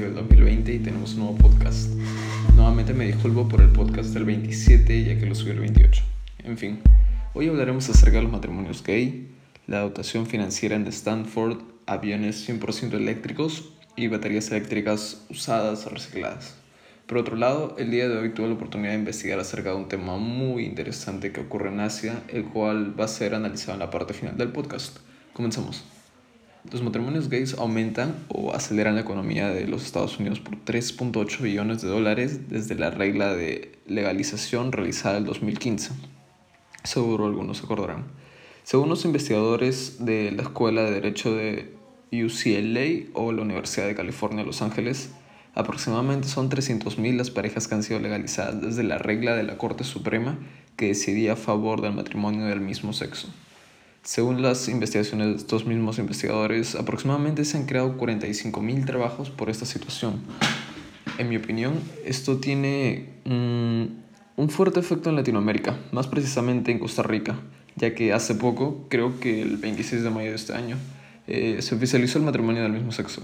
mayo del 2020 y tenemos un nuevo podcast. Nuevamente me disculpo por el podcast del 27 ya que lo subí el 28. En fin, hoy hablaremos acerca de los matrimonios gay, la dotación financiera en Stanford, aviones 100% eléctricos y baterías eléctricas usadas o recicladas. Por otro lado, el día de hoy tuve la oportunidad de investigar acerca de un tema muy interesante que ocurre en Asia, el cual va a ser analizado en la parte final del podcast. Comenzamos. Los matrimonios gays aumentan o aceleran la economía de los Estados Unidos por 3.8 billones de dólares desde la regla de legalización realizada en 2015. Seguro algunos acordarán. Según los investigadores de la Escuela de Derecho de UCLA o la Universidad de California, Los Ángeles, aproximadamente son 300.000 las parejas que han sido legalizadas desde la regla de la Corte Suprema que decidía a favor del matrimonio del mismo sexo. Según las investigaciones de estos mismos investigadores, aproximadamente se han creado 45.000 trabajos por esta situación. En mi opinión, esto tiene un fuerte efecto en Latinoamérica, más precisamente en Costa Rica, ya que hace poco, creo que el 26 de mayo de este año, eh, se oficializó el matrimonio del mismo sexo.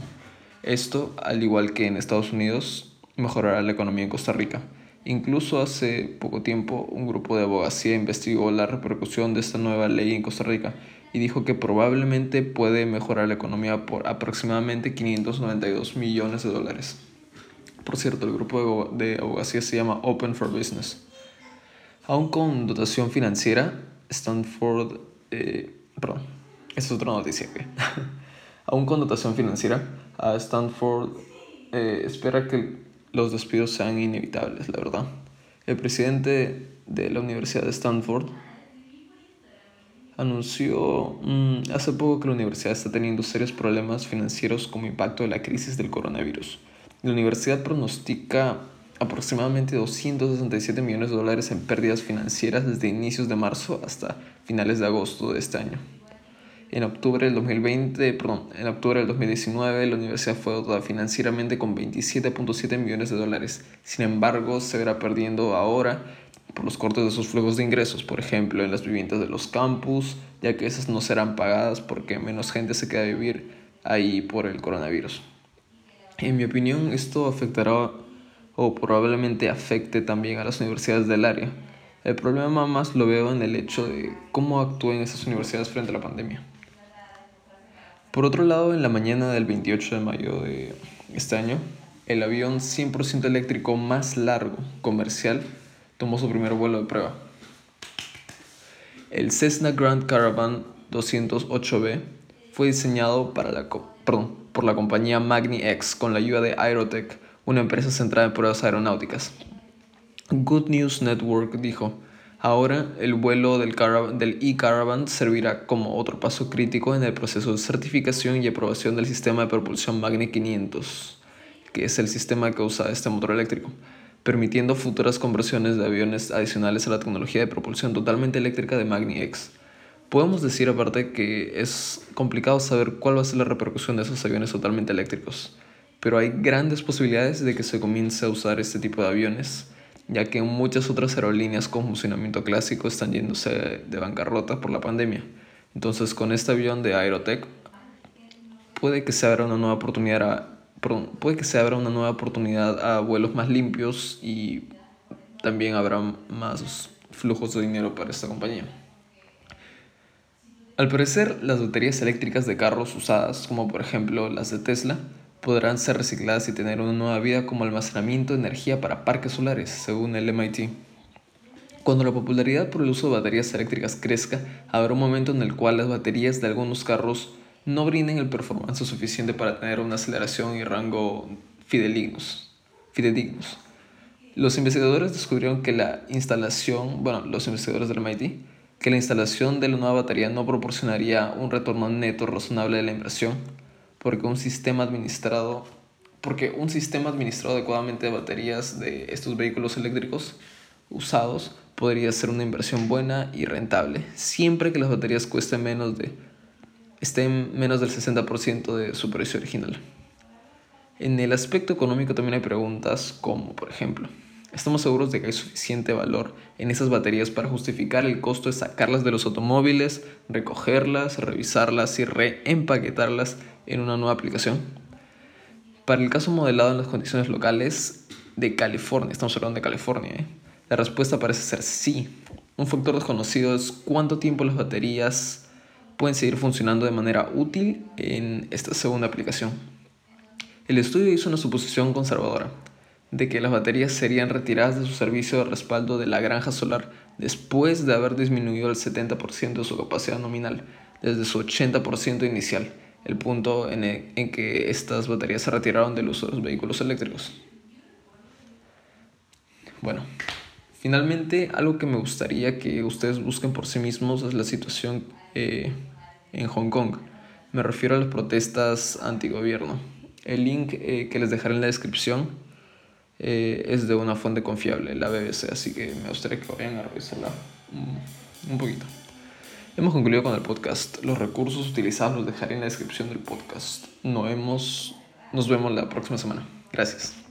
Esto, al igual que en Estados Unidos, mejorará la economía en Costa Rica Incluso hace poco tiempo un grupo de abogacía investigó la repercusión de esta nueva ley en Costa Rica y dijo que probablemente puede mejorar la economía por aproximadamente 592 millones de dólares. Por cierto, el grupo de abogacía se llama Open for Business. Aún con dotación financiera, Stanford... Eh, perdón, es otra noticia. Aún con dotación financiera, a Stanford eh, espera que los despidos sean inevitables, la verdad. El presidente de la Universidad de Stanford anunció mm, hace poco que la universidad está teniendo serios problemas financieros como impacto de la crisis del coronavirus. La universidad pronostica aproximadamente 267 millones de dólares en pérdidas financieras desde inicios de marzo hasta finales de agosto de este año. En octubre del 2020, perdón, en octubre del 2019 la universidad fue dotada financieramente con 27.7 millones de dólares. Sin embargo, se verá perdiendo ahora por los cortes de sus flujos de ingresos, por ejemplo, en las viviendas de los campus, ya que esas no serán pagadas porque menos gente se queda a vivir ahí por el coronavirus. En mi opinión, esto afectará o probablemente afecte también a las universidades del área. El problema más lo veo en el hecho de cómo actúen esas universidades frente a la pandemia. Por otro lado, en la mañana del 28 de mayo de este año, el avión 100% eléctrico más largo comercial tomó su primer vuelo de prueba. El Cessna Grand Caravan 208B fue diseñado para la, por la compañía Magni X con la ayuda de Aerotech, una empresa centrada en pruebas aeronáuticas. Good News Network dijo, Ahora, el vuelo del e-Caravan servirá como otro paso crítico en el proceso de certificación y aprobación del sistema de propulsión Magni 500, que es el sistema que usa este motor eléctrico, permitiendo futuras conversiones de aviones adicionales a la tecnología de propulsión totalmente eléctrica de Magni X. Podemos decir aparte que es complicado saber cuál va a ser la repercusión de esos aviones totalmente eléctricos, pero hay grandes posibilidades de que se comience a usar este tipo de aviones ya que muchas otras aerolíneas con funcionamiento clásico están yéndose de bancarrota por la pandemia. Entonces, con este avión de Aerotech, puede que se abra una nueva oportunidad a, puede que se abra una nueva oportunidad a vuelos más limpios y también habrá más flujos de dinero para esta compañía. Al parecer, las baterías eléctricas de carros usadas, como por ejemplo las de Tesla, podrán ser recicladas y tener una nueva vida como almacenamiento de energía para parques solares, según el MIT. Cuando la popularidad por el uso de baterías eléctricas crezca, habrá un momento en el cual las baterías de algunos carros no brinden el performance suficiente para tener una aceleración y rango fidedignos. Los investigadores descubrieron que la instalación, bueno, los investigadores del MIT, que la instalación de la nueva batería no proporcionaría un retorno neto razonable de la inversión, porque un sistema administrado porque un sistema administrado adecuadamente de baterías de estos vehículos eléctricos usados podría ser una inversión buena y rentable, siempre que las baterías cuesten menos de estén menos del 60% de su precio original. En el aspecto económico también hay preguntas como, por ejemplo, ¿estamos seguros de que hay suficiente valor en esas baterías para justificar el costo de sacarlas de los automóviles, recogerlas, revisarlas y reempaquetarlas en una nueva aplicación. Para el caso modelado en las condiciones locales, de California. Estamos hablando de California. ¿eh? La respuesta parece ser sí. Un factor desconocido es cuánto tiempo las baterías pueden seguir funcionando de manera útil en esta segunda aplicación. El estudio hizo una suposición conservadora de que las baterías serían retiradas de su servicio de respaldo de la granja solar después de haber disminuido el 70% de su capacidad nominal desde su 80% inicial, el punto en, en que estas baterías se retiraron del uso de los vehículos eléctricos. Bueno, finalmente algo que me gustaría que ustedes busquen por sí mismos es la situación eh, en Hong Kong. Me refiero a las protestas antigobierno. El link eh, que les dejaré en la descripción eh, es de una fuente confiable, la BBC, así que me gustaría que vayan a revisarla un poquito. Hemos concluido con el podcast. Los recursos utilizados los dejaré en la descripción del podcast. Nos vemos, nos vemos la próxima semana. Gracias.